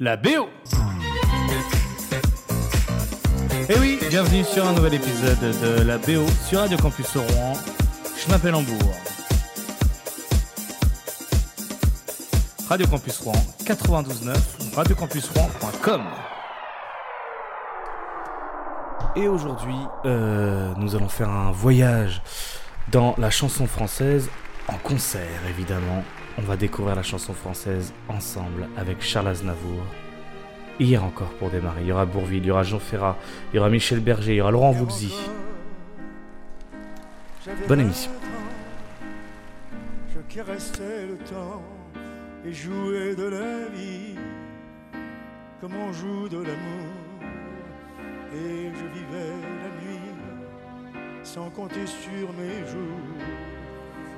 la BO. Et oui, bienvenue sur un nouvel épisode de la BO sur Radio Campus Rouen. Je m'appelle Hambourg. Radio Campus Rouen 92.9, radiocampusrouen.com. Et aujourd'hui, euh, nous allons faire un voyage dans la chanson française en concert, évidemment. On va découvrir la chanson française ensemble avec Charles Aznavour. Hier encore pour démarrer, il y aura Bourville, il y aura Jean Ferrat, il y aura Michel Berger, il y aura Laurent Voulzy. Bonne émission. Je caressais le temps et jouais de la vie comme on joue de l'amour. Et je vivais la nuit sans compter sur mes jours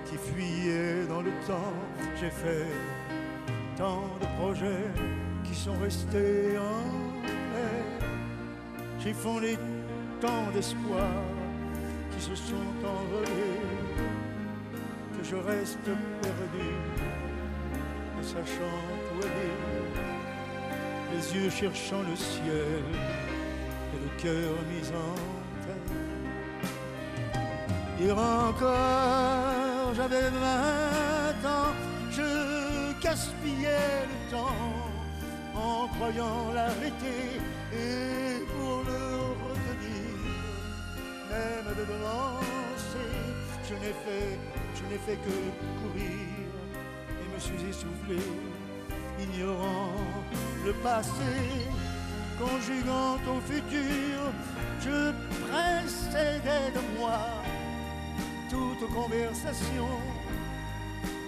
qui fuyaient dans le temps. J'ai fait tant de projets qui sont restés en l'air. J'ai fondé tant d'espoirs qui se sont envolés que je reste perdu, ne sachant où aller, les yeux cherchant le ciel et le cœur mis en terre. Encore, j'avais vingt ans, je gaspillais le temps en croyant l'arrêter et pour le retenir, même de devancer, je n'ai fait, je n'ai fait que courir et me suis essoufflé, ignorant le passé, conjuguant au futur, je précédais de moi toute conversation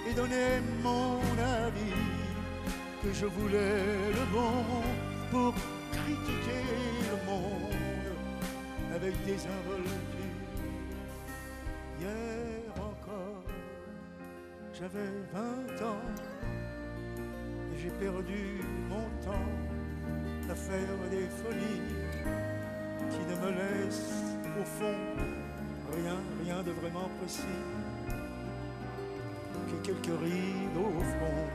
et donnais mon avis que je voulais le bon pour critiquer le monde avec des involtures. Hier encore, j'avais 20 ans et j'ai perdu mon temps à faire des folies qui ne me laissent au fond rien, rien de vraiment précis que quelques rides au front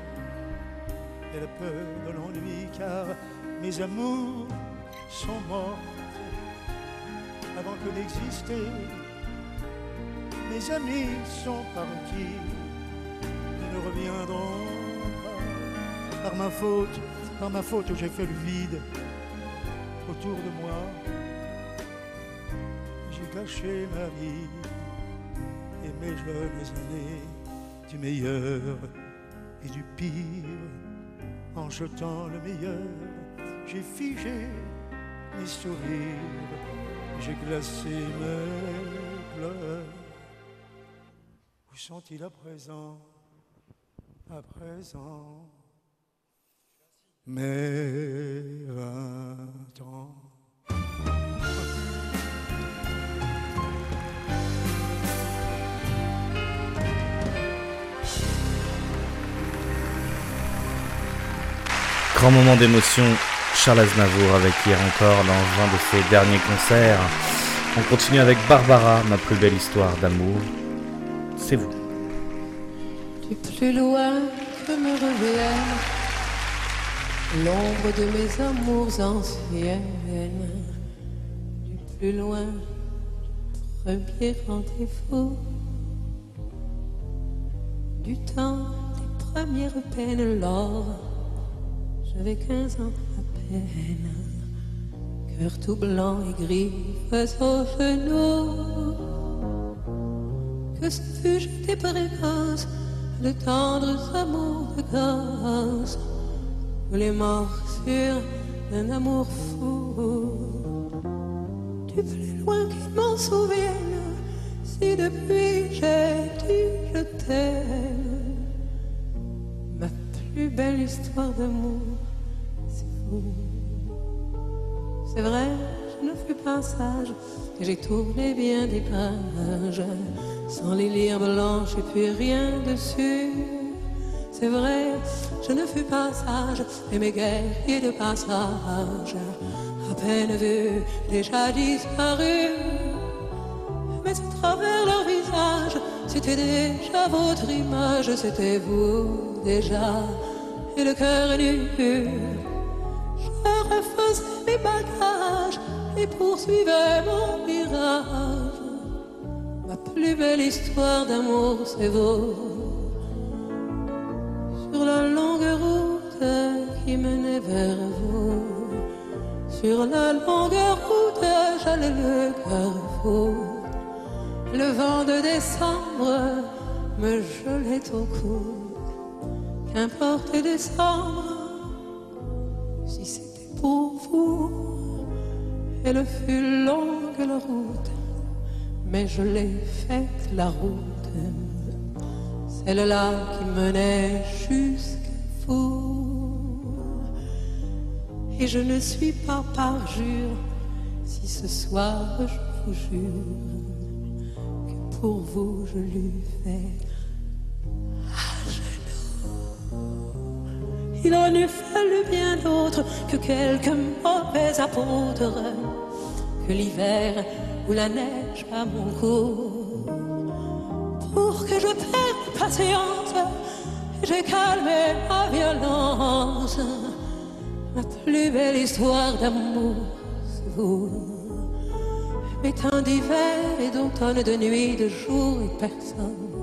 et la peur de l'ennui car mes amours sont mortes avant que d'exister. Mes amis sont partis, ils ne reviendront pas. Par ma faute, par ma faute, j'ai fait le vide autour de moi. Gâché ma vie et mes jeunes années du meilleur et du pire en jetant le meilleur. J'ai figé mes sourires, j'ai glacé mes pleurs. Où sont-ils à présent? À présent, mes vingt ans. Grand moment d'émotion, Charles Aznavour avec hier encore dans un de ses derniers concerts. On continue avec Barbara, ma plus belle histoire d'amour. C'est vous. Du plus loin que me revienne l'ombre de mes amours anciennes. Du plus loin, premier rendez-vous. Du temps des premières peines, lors j'avais 15 ans à peine. Cœur tout blanc et griffes aux genoux. Que ce fut jeté précoce, de tendres amours de gosse, ou les morsures d'un amour fou. Du plus loin qu'ils m'en souviennent, si depuis j'ai dit je t'aime, ma plus belle histoire d'amour, c'est vrai, je ne fus pas sage, et j'ai tourné bien des pages, sans les lire blanches et puis rien dessus. C'est vrai, je ne fus pas sage, et mes guerriers de passage, à peine vus, déjà disparus. Mais à travers leur visage, c'était déjà votre image, c'était vous déjà, et le cœur nu faisais mes bagages et poursuivais mon virage. Ma plus belle histoire d'amour, c'est vous. Sur la longue route qui menait vers vous. Sur la longue route, j'allais le carrefour. Le vent de décembre me gelait au cou. Qu'importe décembre, si c'était pour vous, elle fut longue la route, mais je l'ai faite la route, celle-là qui menait jusqu'à vous. Et je ne suis pas parjure si ce soir je vous jure que pour vous je lui fais Il en eût fallu bien d'autres que quelques mauvais apôtres, que l'hiver ou la neige à mon cou, pour que je perde patience. J'ai calmé ma violence, ma plus belle histoire d'amour, c'est vous. Mes temps d'hiver et d'automne, de nuit, de jour et personne.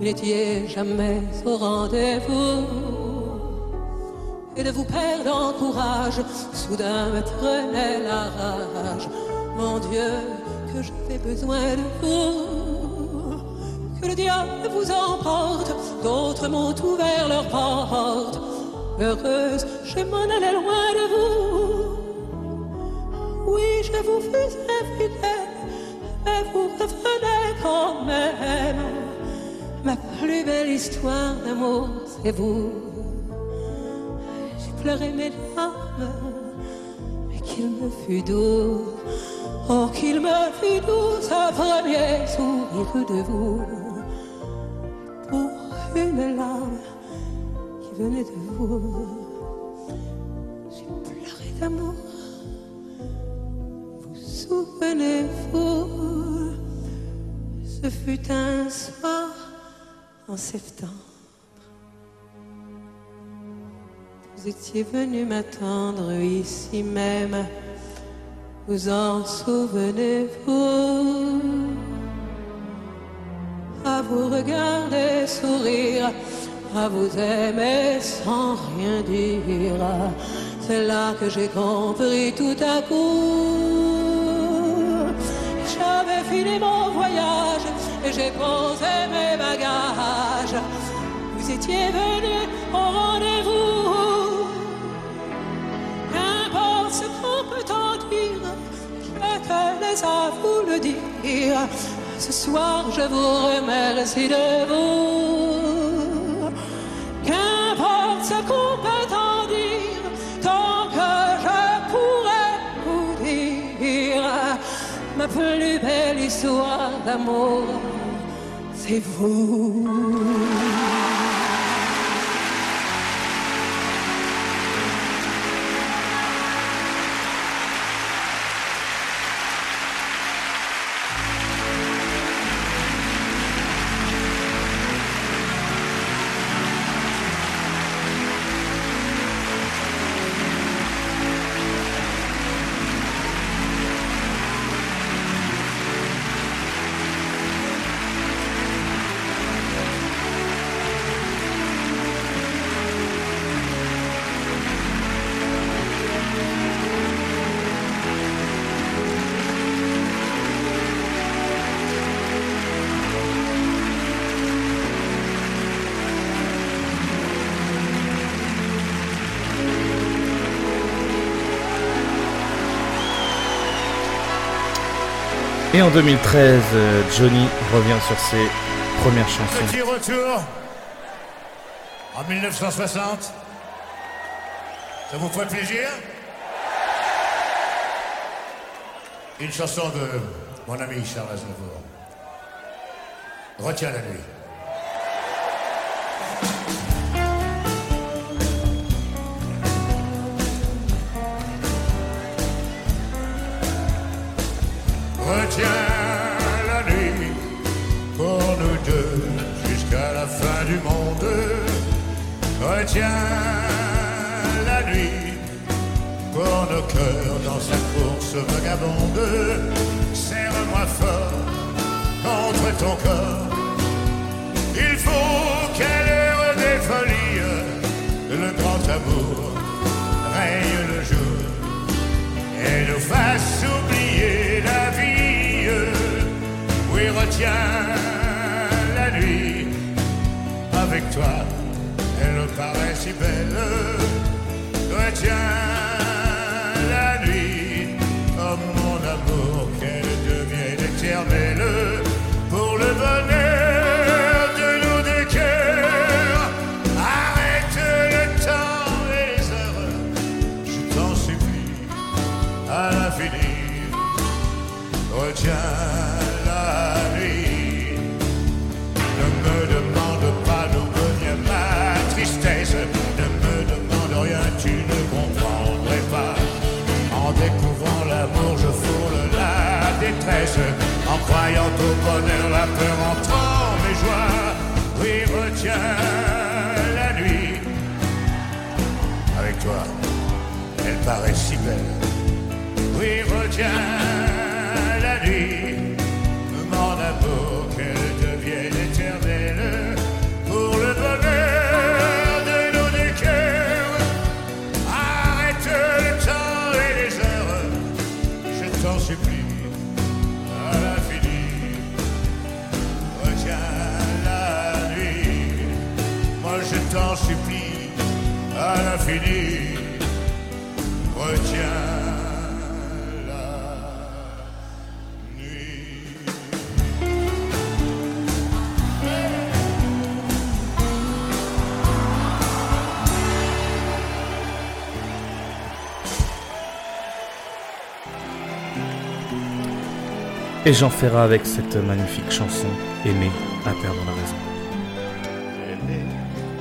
N'étiez jamais au rendez-vous et de vous perdre en courage, soudain me prenait la rage. Mon Dieu, que j'avais besoin de vous, que le diable vous emporte, d'autres m'ont ouvert leurs portes. Heureuse, je m'en allais loin de vous. Oui, je vous faisais infidèle, mais vous revenez quand même. Ma plus belle histoire d'amour, c'est vous pleurer mes larmes, mais qu'il me fut doux, oh qu'il me fut doux ce premier sourire de vous, pour une larme qui venait de vous. J'ai pleuré d'amour, vous souvenez-vous, ce fut un soir en septembre. Vous étiez venu m'attendre ici même. Vous en souvenez-vous? À vous regarder sourire, à vous aimer sans rien dire. C'est là que j'ai compris tout à coup. J'avais fini mon voyage et j'ai posé mes bagages. Vous étiez venu au rendez-vous. À vous le dire. Ce soir, je vous remercie de vous. Qu'importe ce qu'on peut en dire, tant que je pourrais vous dire, ma plus belle histoire d'amour, c'est vous. Et en 2013, euh, Johnny revient sur ses premières chansons. Petit retour en 1960. Ça vous fait plaisir? Une chanson de mon ami Charles Aznavour. Retiens la nuit. Retiens la nuit nos cœurs dans sa course vagabonde. Serre-moi fort contre ton corps. Il faut qu'à l'heure le grand amour règne le jour et nous fasse oublier la vie. Oui, retiens la nuit avec toi, paraît si belle. Retiens la nuit, oh mon amour, qu'elle devienne éternelle En croyant au bonheur, la peur entrant mes joies. Oui, retiens la nuit. Avec toi, elle paraît si belle. Oui, retiens Et Jean Ferrat avec cette magnifique chanson Aimer à perdre la raison. Aimer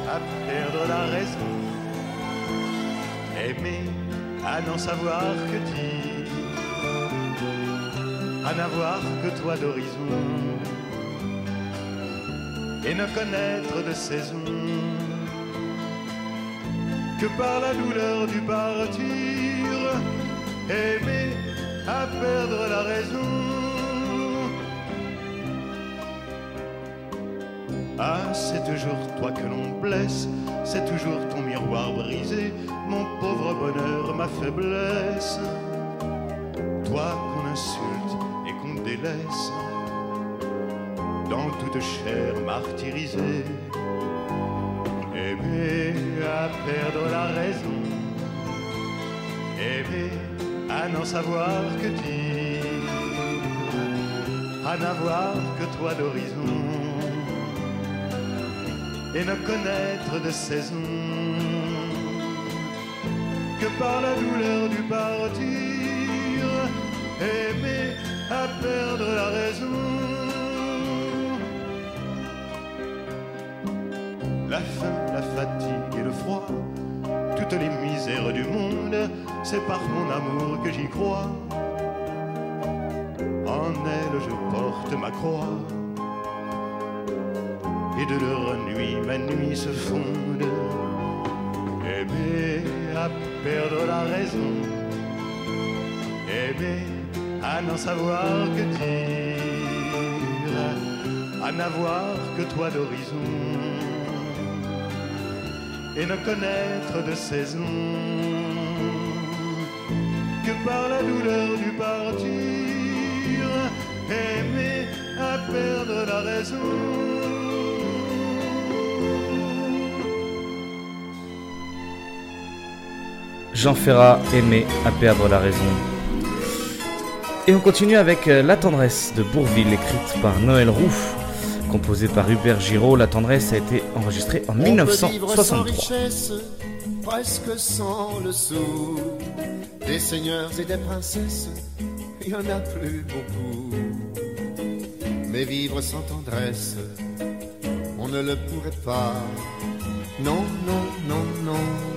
à perdre la raison. Aimer à n'en savoir que dire. À n'avoir que toi d'horizon. Et ne connaître de saison que par la douleur du partir. Aimer à perdre la raison. C'est toujours toi que l'on blesse, c'est toujours ton miroir brisé, mon pauvre bonheur, ma faiblesse. Toi qu'on insulte et qu'on délaisse, dans toute chair martyrisée. Aimer à perdre la raison, aimer à n'en savoir que dire, à n'avoir que toi d'horizon et ne connaître de saison que par la douleur du partir, aimer à perdre la raison. La faim, la fatigue et le froid, toutes les misères du monde, c'est par mon amour que j'y crois. En elle je porte ma croix et de leur nuit ma nuit se fonde. Aimer à perdre la raison, aimer à n'en savoir que dire, à n'avoir que toi d'horizon, et ne connaître de saison. Que par la douleur du partir, aimer à perdre la raison. Jean Ferrat aimé à perdre la raison. Et on continue avec euh, La tendresse de Bourville, écrite par Noël Roux, composée par Hubert Giraud. La tendresse a été enregistrée en On peut vivre sans 1963. richesse, presque sans le sou. Des seigneurs et des princesses, il y en a plus beaucoup. Mais vivre sans tendresse, on ne le pourrait pas. Non, non, non, non,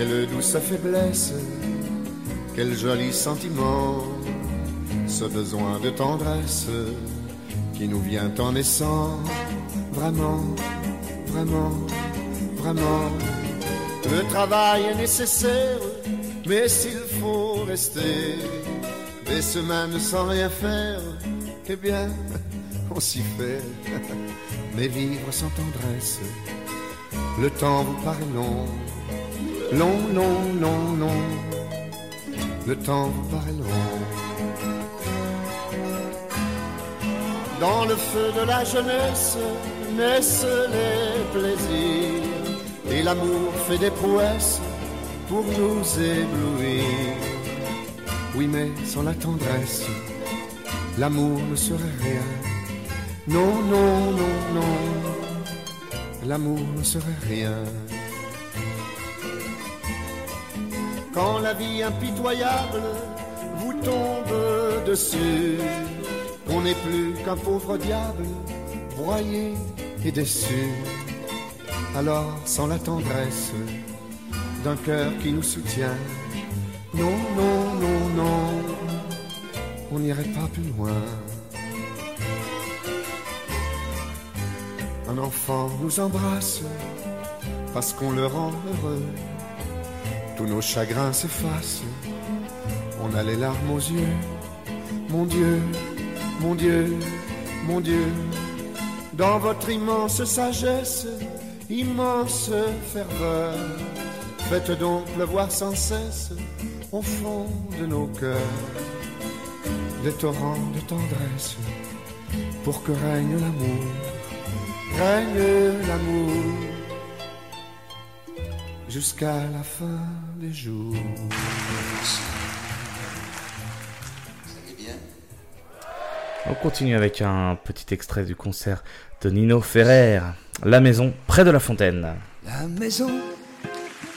Quelle douce faiblesse, quel joli sentiment, ce besoin de tendresse qui nous vient en naissant, vraiment, vraiment, vraiment. Le travail est nécessaire, mais s'il faut rester des semaines sans rien faire, eh bien, on s'y fait. Mais vivre sans tendresse, le temps vous paraît long, long, long, long, long. Le temps paraît long. Dans le feu de la jeunesse naissent les plaisirs et l'amour fait des prouesses pour nous éblouir. Oui, mais sans la tendresse, l'amour ne serait rien. Non, non, non, non, l'amour ne serait rien. Quand la vie impitoyable vous tombe dessus, on n'est plus qu'un pauvre diable, broyé et déçu. Alors, sans la tendresse d'un cœur qui nous soutient, non, non, non, non, on n'irait pas plus loin. Un enfant nous embrasse parce qu'on le rend heureux. Tous nos chagrins s'effacent, on a les larmes aux yeux. Mon Dieu, mon Dieu, mon Dieu, dans votre immense sagesse, immense ferveur, faites donc pleuvoir sans cesse au fond de nos cœurs des torrents de tendresse pour que règne l'amour, règne l'amour jusqu'à la fin des jours. On continue avec un petit extrait du concert de Nino Ferrer, La maison près de la fontaine. La maison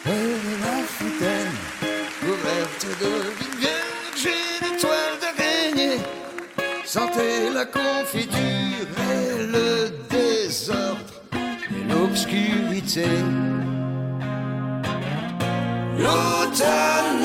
près de la fontaine, couverte de vierges et d'étoiles d'araignée. Sentez la confiture et le désordre et l'obscurité. No turn.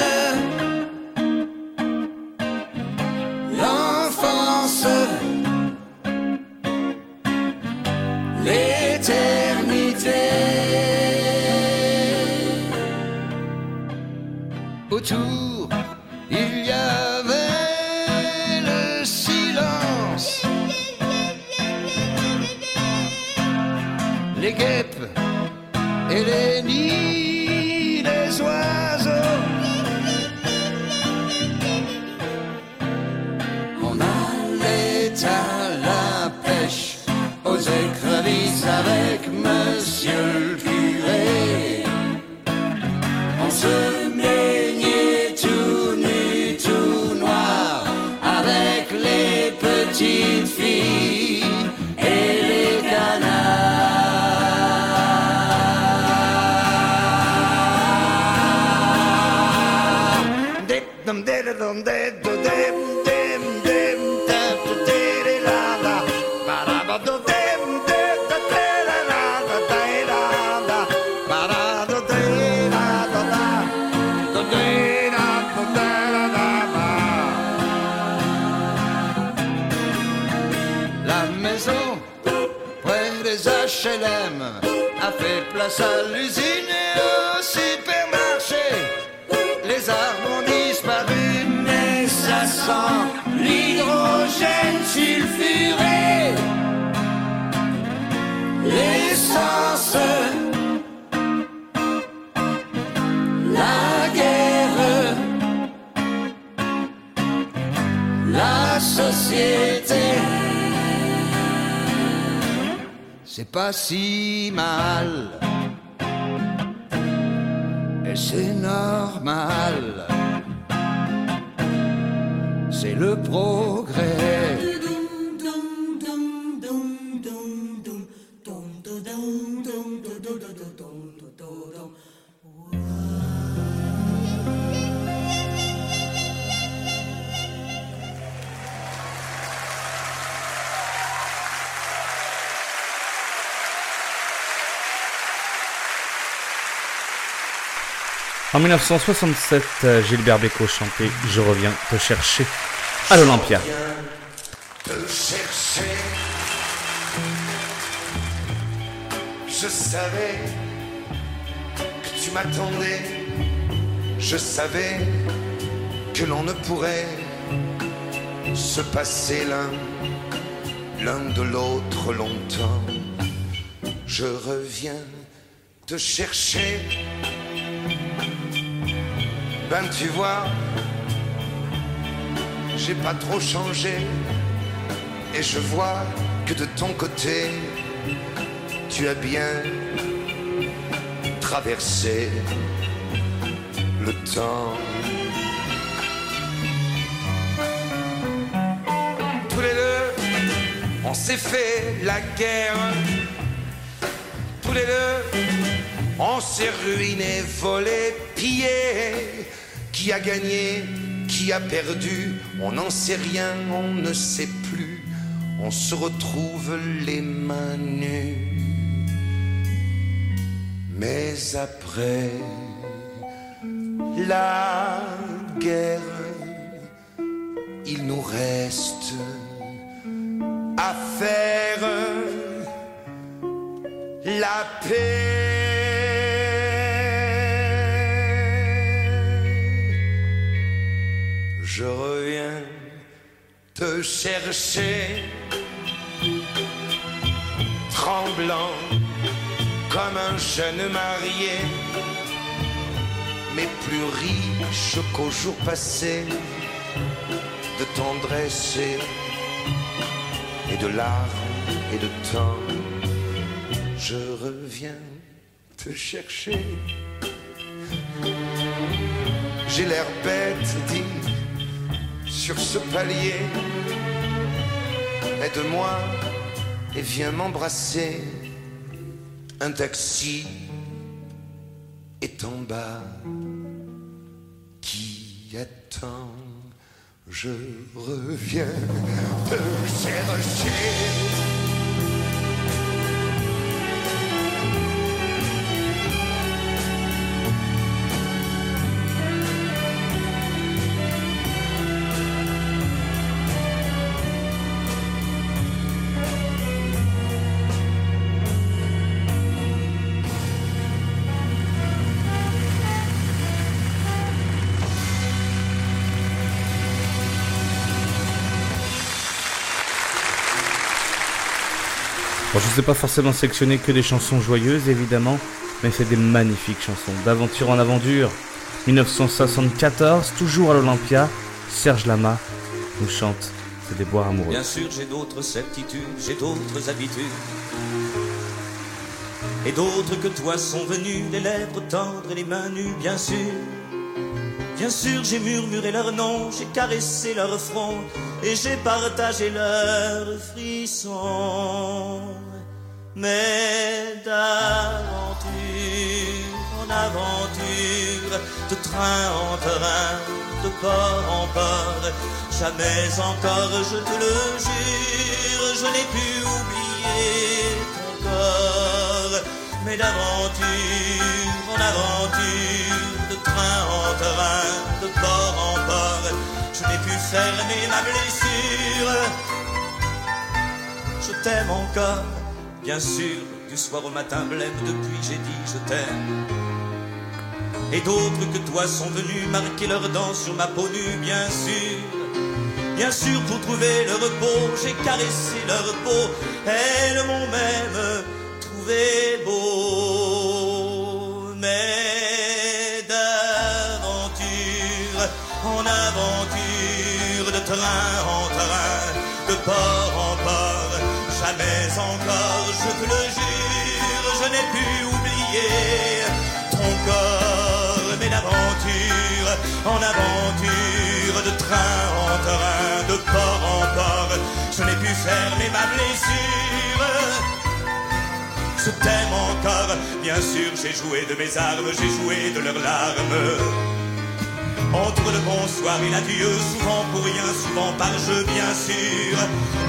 A fait place à l'usine l'hydrogène sulfuré. L'essence, la guerre, la société. C'est pas si mal. Et c'est normal. C'est le progrès. En 1967, euh, Gilbert Bécaud chantait Je reviens te chercher à l'Olympia. Je savais que tu m'attendais. Je savais que l'on ne pourrait se passer l'un, l'un de l'autre longtemps. Je reviens te chercher. Ben tu vois, j'ai pas trop changé. Et je vois que de ton côté, tu as bien traversé le temps. Tous les deux, on s'est fait la guerre. Tous les deux, on s'est ruiné, volé, pillé. Qui a gagné, qui a perdu, on n'en sait rien, on ne sait plus. On se retrouve les mains nues. Mais après la guerre, il nous reste à faire la paix. Je reviens te chercher, tremblant comme un jeune marié, mais plus riche qu'au jour passé de tendresse et- de larmes et de temps. Je reviens te chercher. J'ai l'air bête, dit, sur ce palier. Aide-moi et viens m'embrasser. Un taxi est en bas qui attend. Je reviens te chercher. Je ne sais pas forcément sélectionner que des chansons joyeuses, évidemment, mais c'est des magnifiques chansons. D'aventure en aventure, 1974, toujours à l'Olympia, Serge Lama nous chante des bois amoureux. Bien sûr, j'ai d'autres certitudes, j'ai d'autres habitudes. Et d'autres que toi sont venus, les lèvres tendres et les mains nues, bien sûr. Bien sûr, j'ai murmuré leur nom, j'ai caressé leur front, et j'ai partagé leurs frissons. Mais d'aventure en aventure, de train en train, de port en port, jamais encore, je te le jure, je n'ai pu oublier ton corps. Mais d'aventure en aventure, de train en train, de port en port, je n'ai pu fermer ma blessure. Je t'aime encore, bien sûr, du soir au matin blême, depuis j'ai dit je t'aime. Et d'autres que toi sont venus marquer leurs dents sur ma peau nue, bien sûr. Bien sûr, pour trouver le repos, j'ai caressé leur peau. Elles m'ont même trouvé beau. Mais d'aventure en aventure, train en train, de port en port, jamais encore, je te le jure, je n'ai pu oublier ton corps, mais d'aventure en aventure, de train en train, de port en port, je n'ai pu fermer ma blessure. Je t'aime encore, bien sûr, j'ai joué de mes armes, j'ai joué de leurs larmes. Entre le bonsoir et l'adieu, souvent pour rien, souvent par jeu, bien sûr.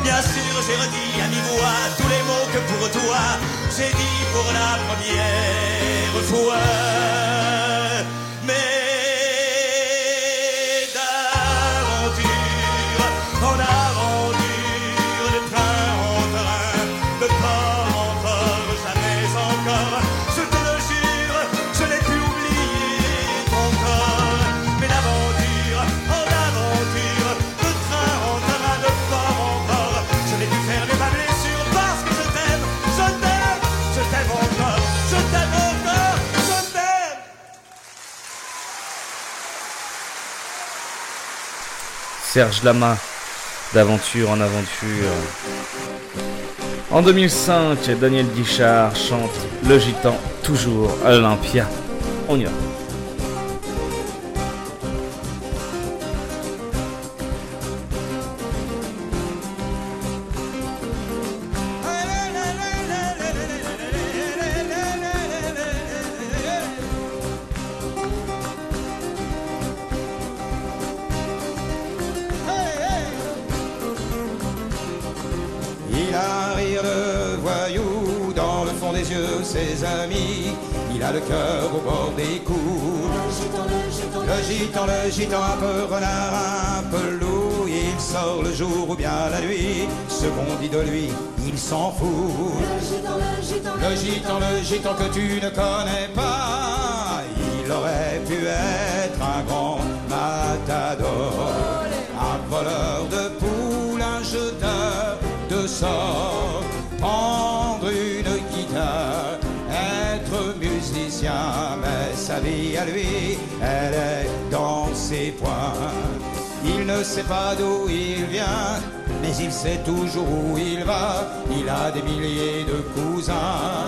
Bien sûr, j'ai redit à mi-voix tous les mots que pour toi, j'ai dit pour la première fois. Serge Lama d'aventure en aventure. En 2005, Daniel Guichard chante Le Gitan, toujours à l'Olympia. On y va. Gitan que tu ne connais pas. Il aurait pu être un grand matador. Un voleur de poules, un jeteur de sorts. Prendre une guitare, être musicien. Mais sa vie à lui, elle est dans ses poings. Il ne sait pas d'où il vient, mais il sait toujours où il va. Il a des milliers de cousins.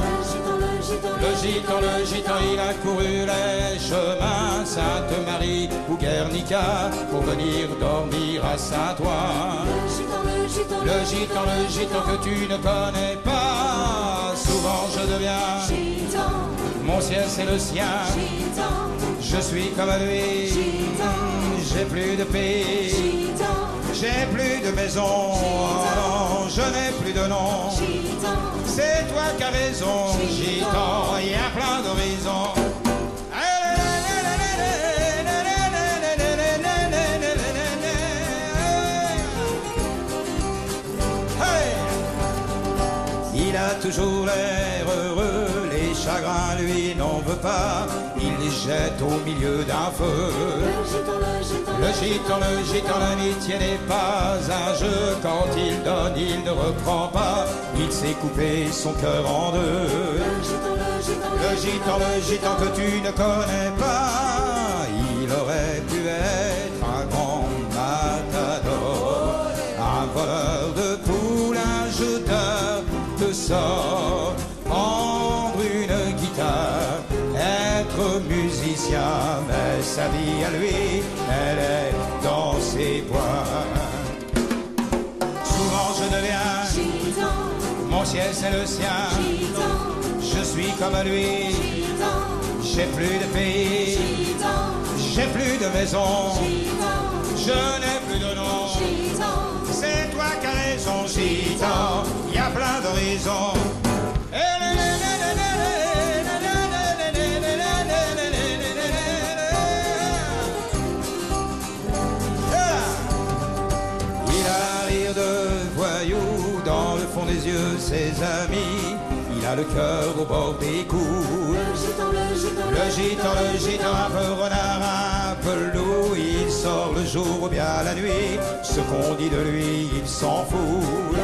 Le gitan, le gitan, il a couru les chemins. Sainte-Marie ou Guernica pour venir dormir à Saint-Ouen. Le gitan, le gitan que tu ne connais pas, souvent je deviens. Mon ciel c'est le sien, je suis comme lui. J'ai plus de pays, j'ai plus de maison, je n'ai plus de nom. C'est toi qui as raison, gitan, il y a plein d'horizons. Il a toujours l'air heureux, les chagrins lui n'en veut pas, il jette au milieu d'un feu. Le gitan, le gitan, l'amitié n'est pas un jeu, quand il donne, il ne reprend pas, il s'est coupé son cœur en deux. Le gitan, le gitan. Que tu ne connais pas, il aurait pu être un grand matador, un voleur de poules, un jeteur de sorts, à lui, elle est dans ses poings. Souvent je deviens, mon ciel c'est le sien, je suis comme lui, j'ai plus de pays, j'ai plus de maison, je n'ai plus de nom. C'est toi qui as raison, gitan, il y a plein d'horizons. A le cœur au bord des coups. Le gitan, le gitan, un peu renard, un peu loup, il sort le jour ou bien la nuit. Ce qu'on dit de lui, il s'en fout.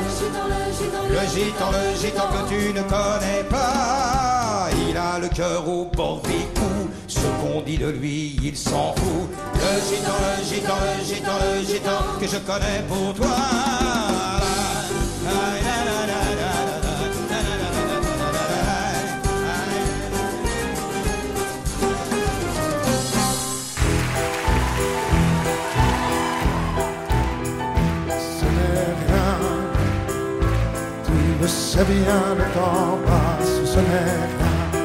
Le gitan, le gitan que tu ne connais pas, il a le cœur au bord des coups. Ce qu'on dit de lui, il s'en fout. Le gitan, le gitan, le gitan, le gitan que je connais pour toi. Sais bien, le temps passe, ce n'est rien.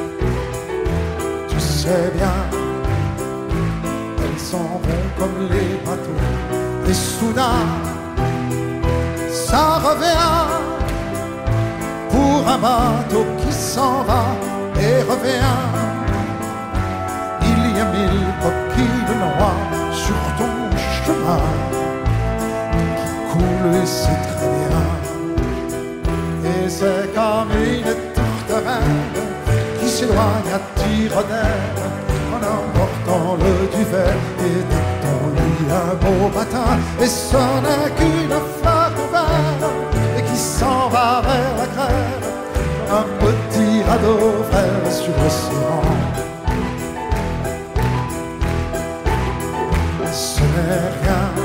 Tu sais bien, elles s'en vont comme les bateaux. Et soudain, ça revient pour un bateau qui s'en va et revient. Il y a mille coquilles noix sur ton chemin coule et c'est c'est comme une tourterelle qui s'éloigne à tire d'aile en emportant le duvet et dans ton lit un beau matin. Et ce n'est qu'une fleur nouvelle et qui s'en va vers la grève. Un petit radeau vert sur l'océan. Ce n'est rien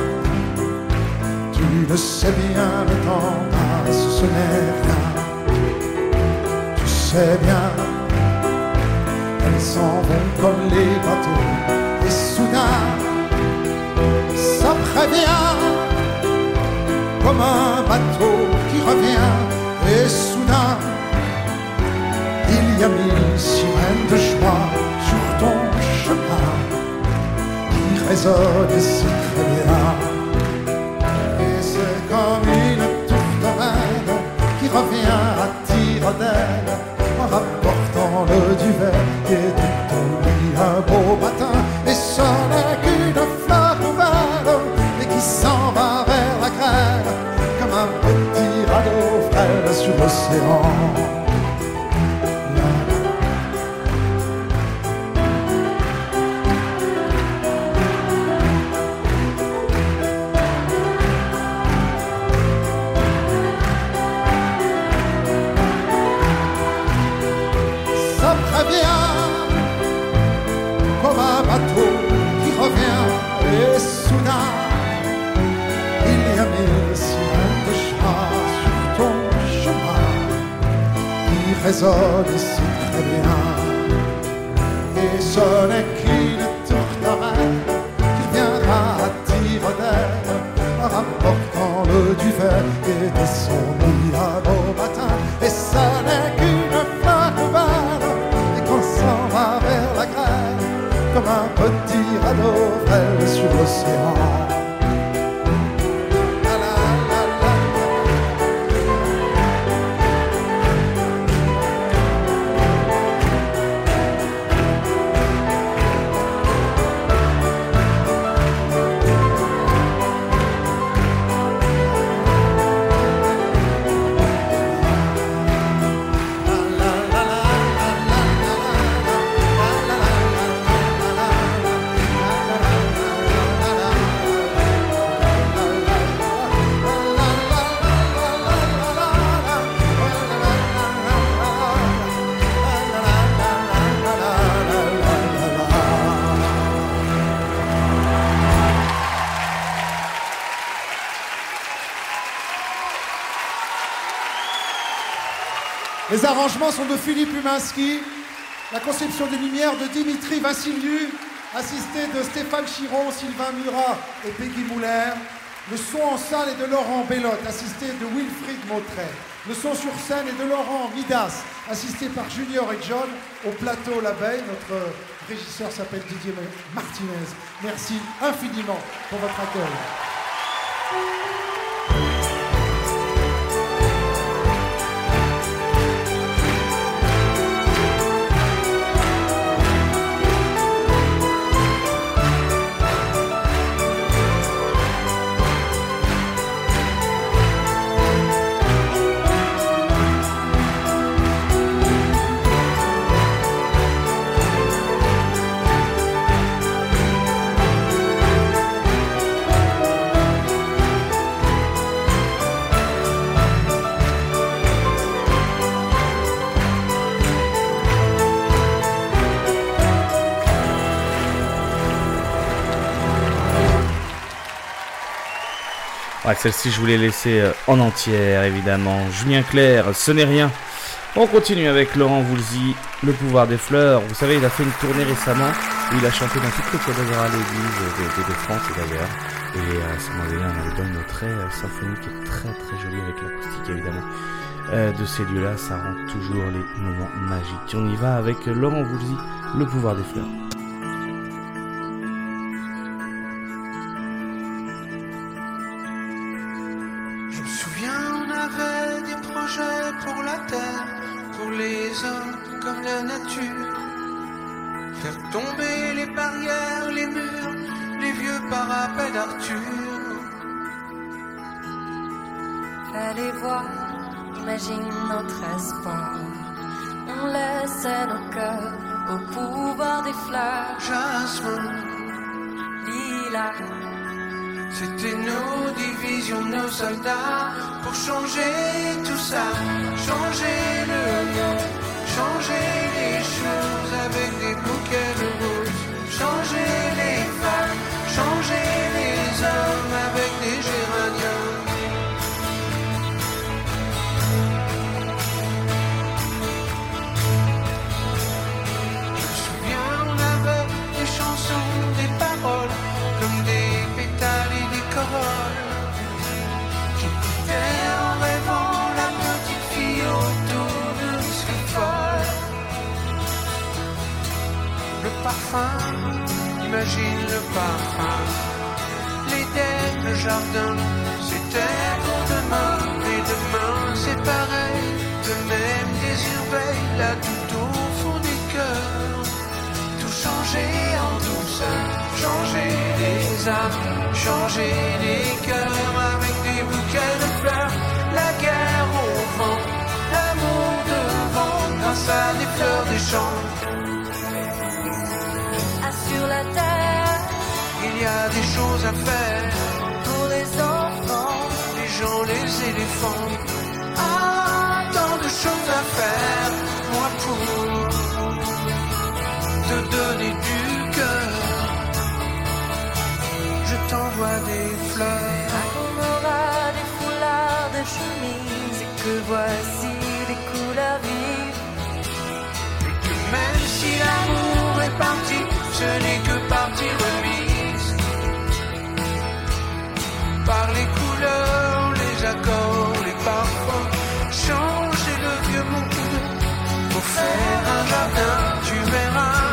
le sais bien, le temps passe, ce n'est rien. Sais bien, elles s'en vont comme les bateaux, et soudain, ça prévient, comme un bateau qui revient, et soudain, il y a mille sirènes de joie sur ton chemin qui résonnent si très bien. Rapportant le duvet qui était un beau qui résonnent si très bien et ce n'est qu'une tourterelle qui viendra à tire d'aile en rapportant le duvet et de son arrangements sont de Philippe Huminski, la conception des lumières de Dimitri Vassiliou, assisté de Stéphane Chiron, Sylvain Murat et Peggy Mouler. Le son en salle est de Laurent Bellotte, assisté de Wilfried Mautret. Le son sur scène est de Laurent Midas, assisté par Junior et John. Au plateau l'abeille, notre régisseur s'appelle Didier Martinez. Merci infiniment pour votre accueil. Ouais, celle-ci, je voulais laisser euh, en entière, évidemment. Julien Clerc, ce n'est rien. On continue avec Laurent Voulzy, Le pouvoir des fleurs. Vous savez, il a fait une tournée récemment où il a chanté dans toutes les cathédrales églises de, de, de France et d'ailleurs. Et euh, ça m'a donné un album très euh, symphonique et très très joli avec l'acoustique évidemment. Euh, de ces lieux-là, ça rend toujours les moments magiques. On y va avec Laurent Voulzy, Le pouvoir des fleurs. Âmes, changer les cœurs avec des bouquets de fleurs. La guerre au vent, l'amour devant, grâce à des fleurs des champs. Sur la terre, Il y a des choses à faire, pour les enfants, les gens, les éléphants. Ah, tant de choses à faire, moi pour te donner du t'envoie des fleurs. on aura des foulards, des chemises, et que voici les couleurs vives. Même si l'amour est parti, ce n'est que partie remise. Par les couleurs, les accords, les parfums, changer le vieux monde pour faire un jardin. Tu verras,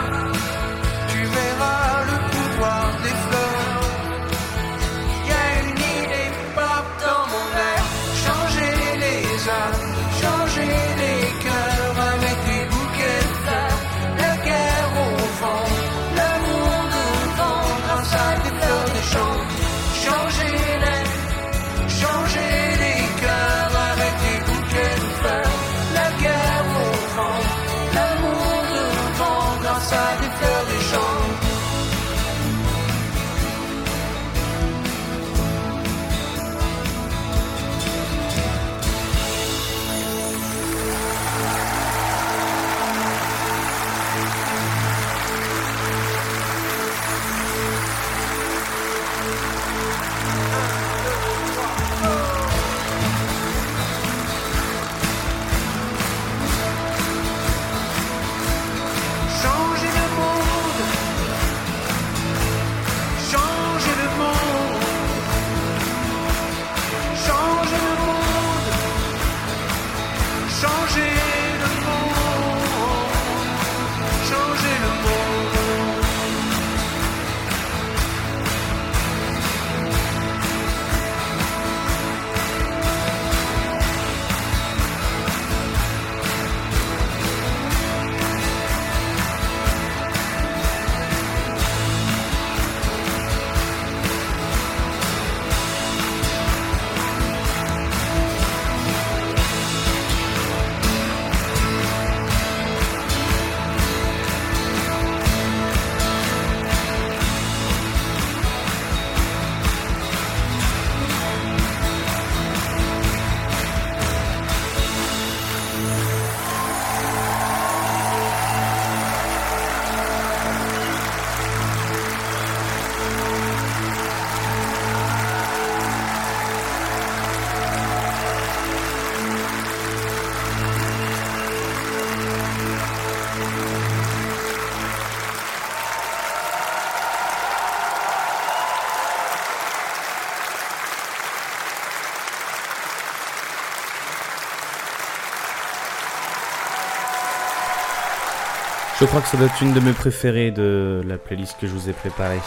Je crois que ça doit être une de mes préférées de la playlist que je vous ai préparée.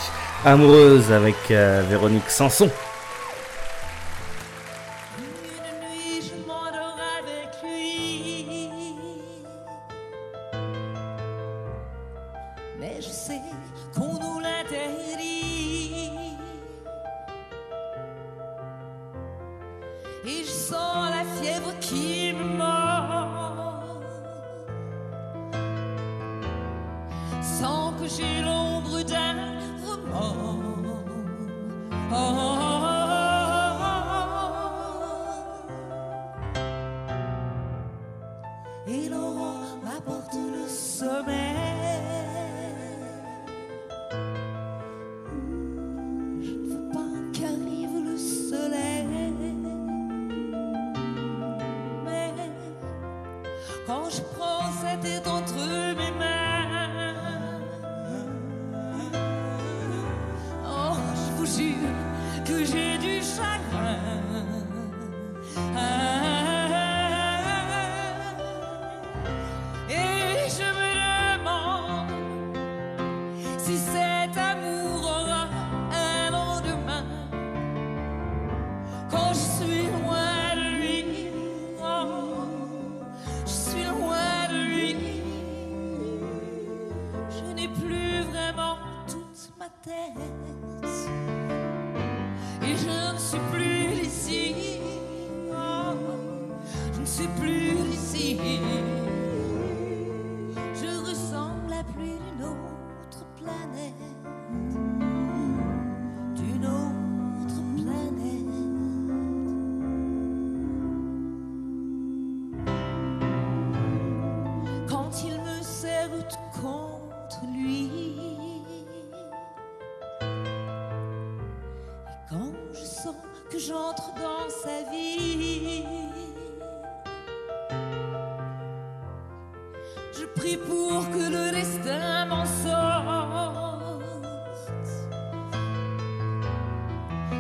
Amoureuse avec euh, Véronique Sanson.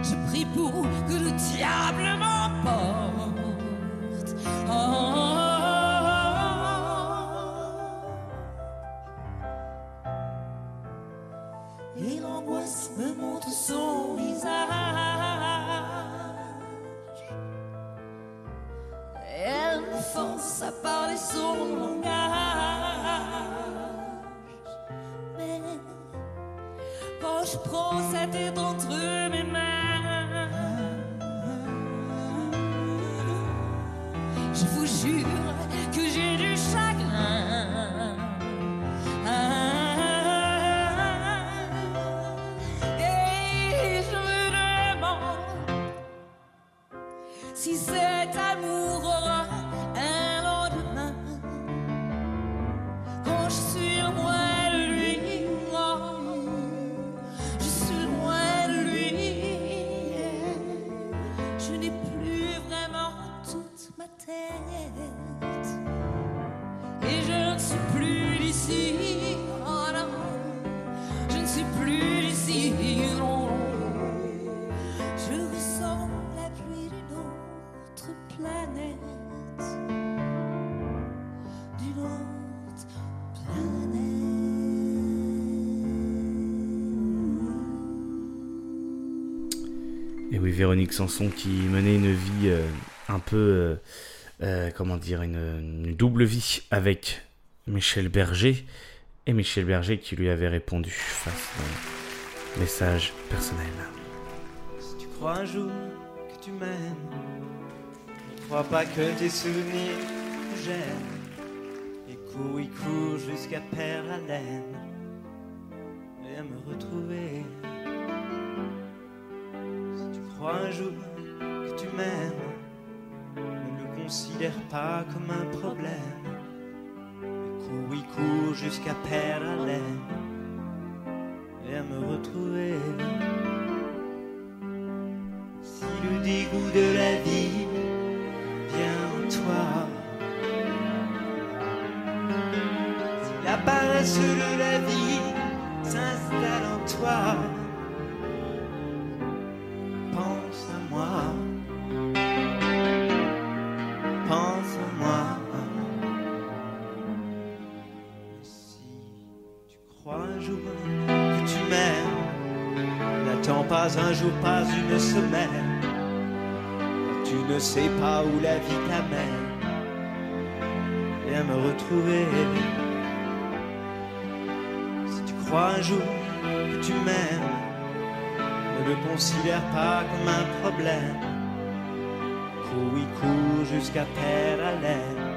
Je prie pour que le diable m'emporte. Oh. Véronique Sanson qui menait une vie euh, un peu, euh, euh, comment dire, une, une double vie avec Michel Berger. Et Michel Berger qui lui avait répondu face à un message personnel. Si tu crois un jour que tu m'aimes, ne crois pas que tes souvenirs gênent. Et cours, court jusqu'à perdre la laine et à me retrouver. Tu crois un jour que tu m'aimes, ne le considère pas comme un problème. Et cours, il court jusqu'à perdre la laine et à me retrouver. Si le dégoût de la vie vient en toi, si la paresse de la un jour, pas une semaine. Tu ne sais pas où la vie t'amène. Viens me retrouver. Si tu crois un jour que tu m'aimes, ne le considère pas comme un problème. Cours, cours jusqu'à perdre haleine.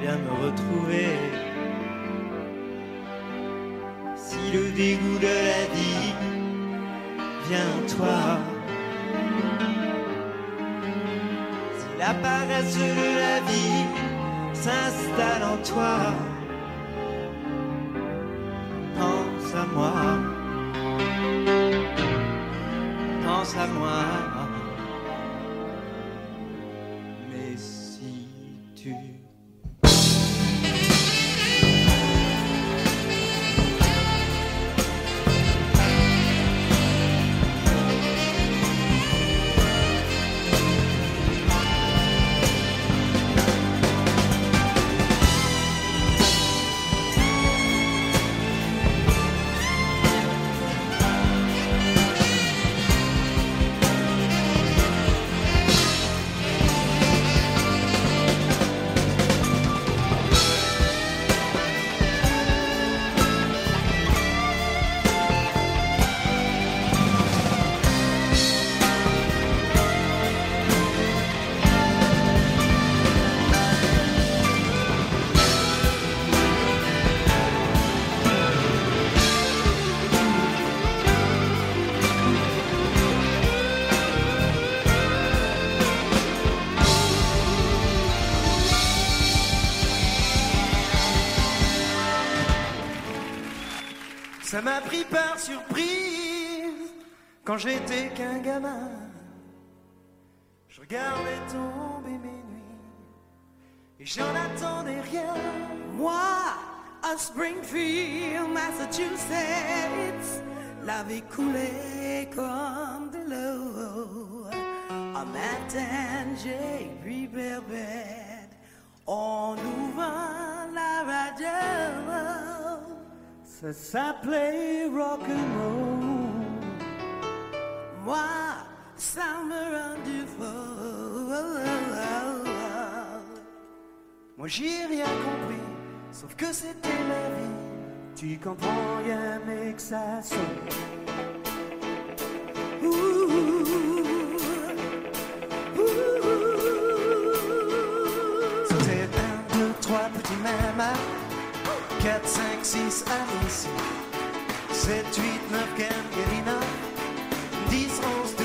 Viens me retrouver. Toi, si la paresse de la vie s'installe en toi, Ça m'a pris par surprise quand j'étais qu'un gamin. Je regardais tomber mes nuits et j'en attendais rien. Moi, à Springfield, Massachusetts, la vie coulait comme de l'eau. Un matin, j'ai pris bed en ouvrant la radio. Ça s'appelait rock'n'roll. Moi, ça me rend du fou. Moi j'ai rien compris, sauf que c'était la vie. Tu comprends rien mais que ça sonne. C'était un, deux, trois petits mamas. 4, 5, 6 Alice 7, 8, 9, Gangarina 10, 11, 12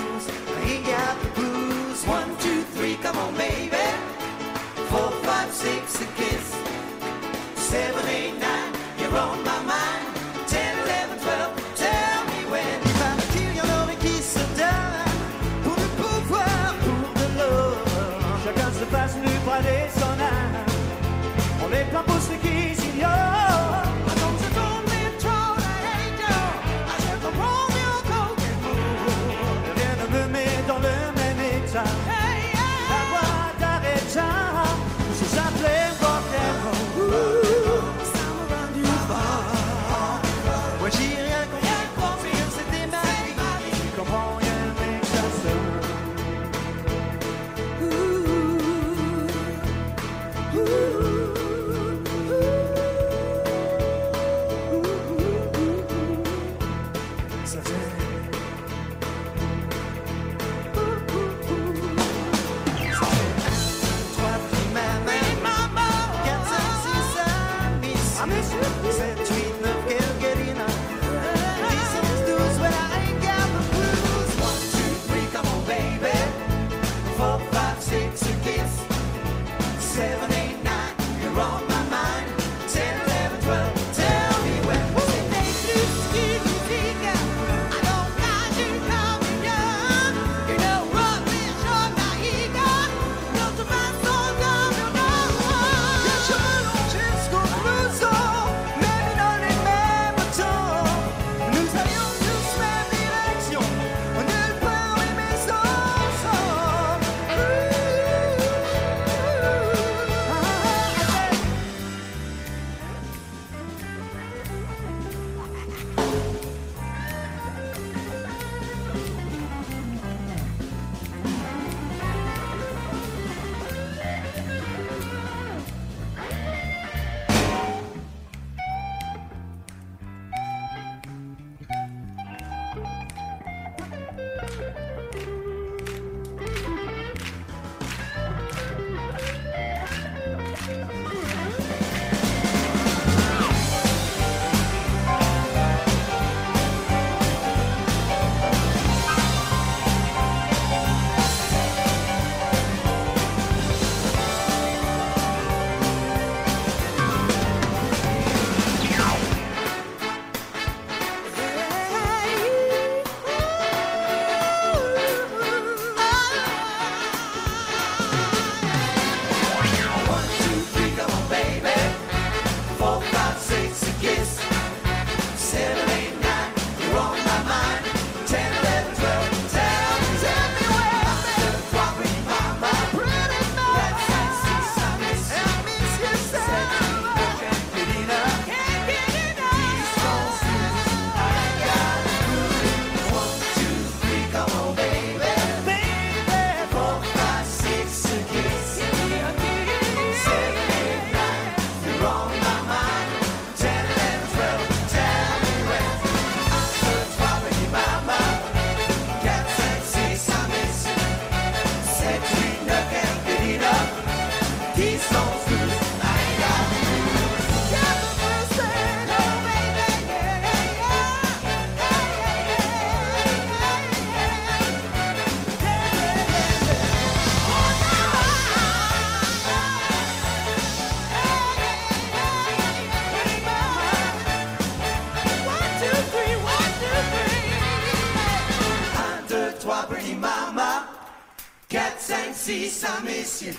messieurs.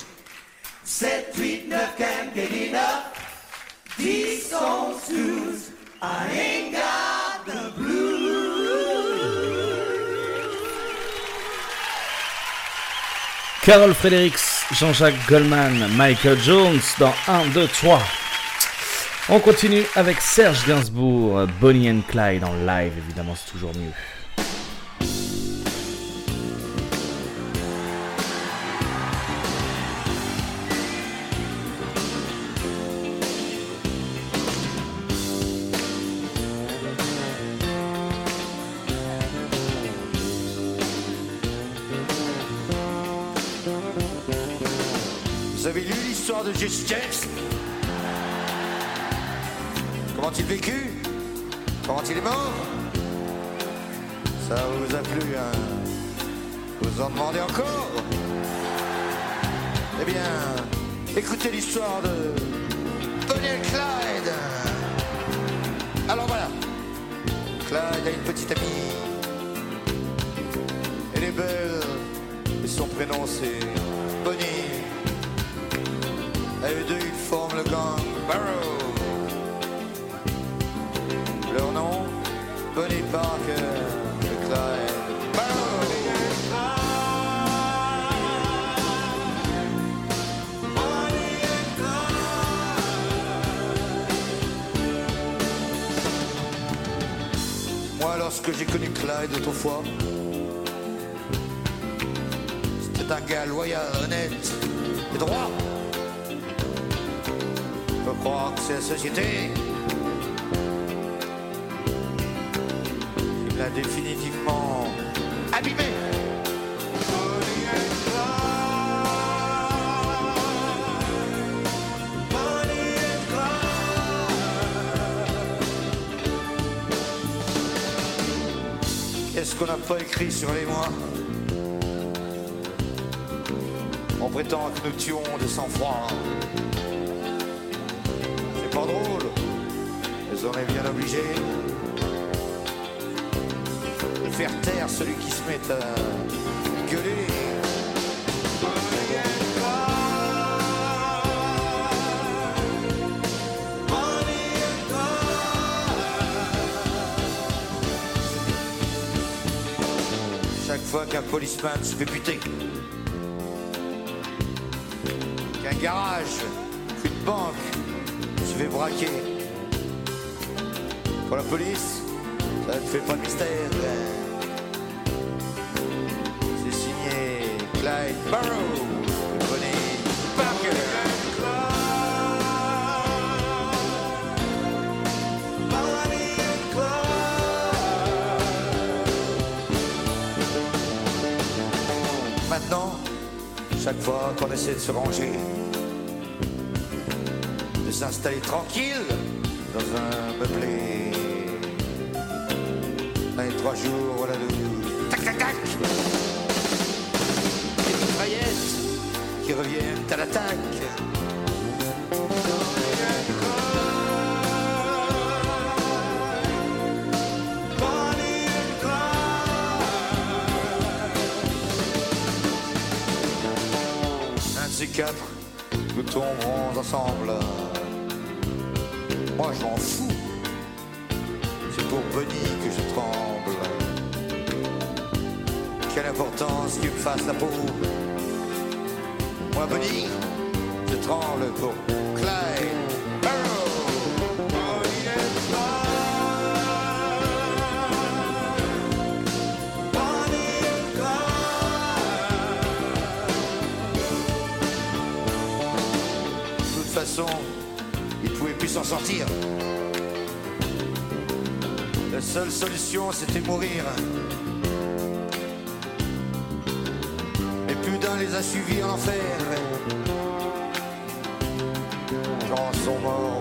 7, 8, 9, can't get enough. These songs, twos, I ain't got the blues. Carol Fredericks, Jean-Jacques Goldman, Michael Jones dans 1, 2, 3. On continue avec Serge Gainsbourg, Bonnie and Clyde en live, évidemment, c'est toujours mieux. Un gars loyal, honnête et droit. Je crois que c'est la société qui l'a définitivement abîmé. Qu'est-ce qu'on n'a pas écrit sur les mois? Que nous tuons de sang-froid. C'est pas drôle, mais on est bien obligé de faire taire celui qui se met à gueuler. Chaque fois qu'un policeman se fait buter, garage, qu'une banque se fait braquer, pour la police, ça ne fait pas de mystère. C'est signé Clyde Barrow. Maintenant, chaque fois qu'on essaie de se ranger, de s'installer tranquille dans un meublé, dans les trois jours, voilà le tac tac tac, des mitraillettes qui reviennent à l'attaque. Un de ces quatre, nous tomberons ensemble. Moi, je m'en fous. C'est pour Bonnie que je tremble. Quelle importance qu'il me fasse la peau. Moi, Bonnie, je tremble pour Clyde. Façon, s'en sortir. La seule solution, c'était mourir. Et plus d'un les a suivis en enfer. Quand sont morts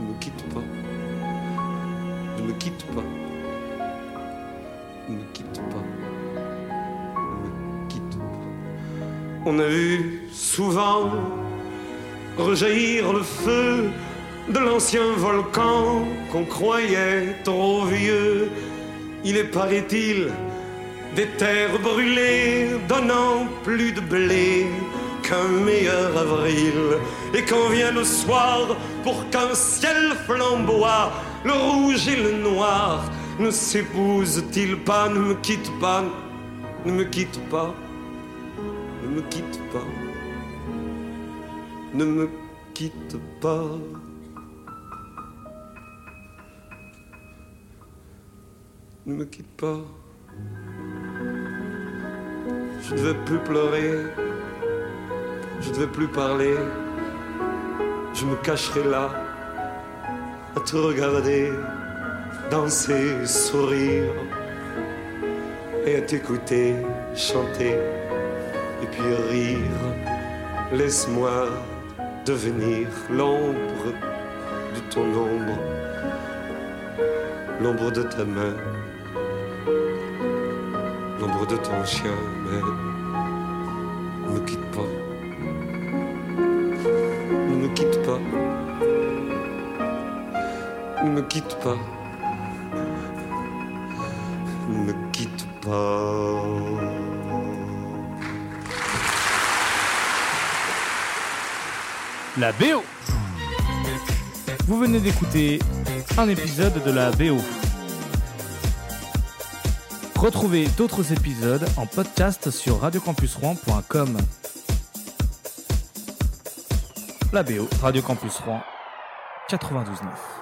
Ne me quitte pas, ne me quitte pas, ne me quitte pas, ne me quitte pas. On a vu souvent rejaillir le feu de l'ancien volcan qu'on croyait trop vieux. Il est, paraît-il, des terres brûlées donnant plus de blé qu'un meilleur avril. Et quand vient le soir pour qu'un ciel flamboie, le rouge et le noir ne s'épousent-ils pas Ne me quitte pas, ne me quitte pas, ne me quitte pas, ne me quitte pas. Ne me quitte pas. Je ne veux plus pleurer. Je ne veux plus parler. Je me cacherai là à te regarder, danser, sourire et à t'écouter chanter et puis rire. Laisse-moi devenir l'ombre de ton ombre, l'ombre de ta main, l'ombre de ton chien, mais me quitte me quitte pas. Ne me quitte pas. Ne me quitte pas. La BO Vous venez d'écouter un épisode de la BO. Retrouvez d'autres épisodes en podcast sur radiocampusrouen.com. La BO, Radio Campus Rouen 92.9.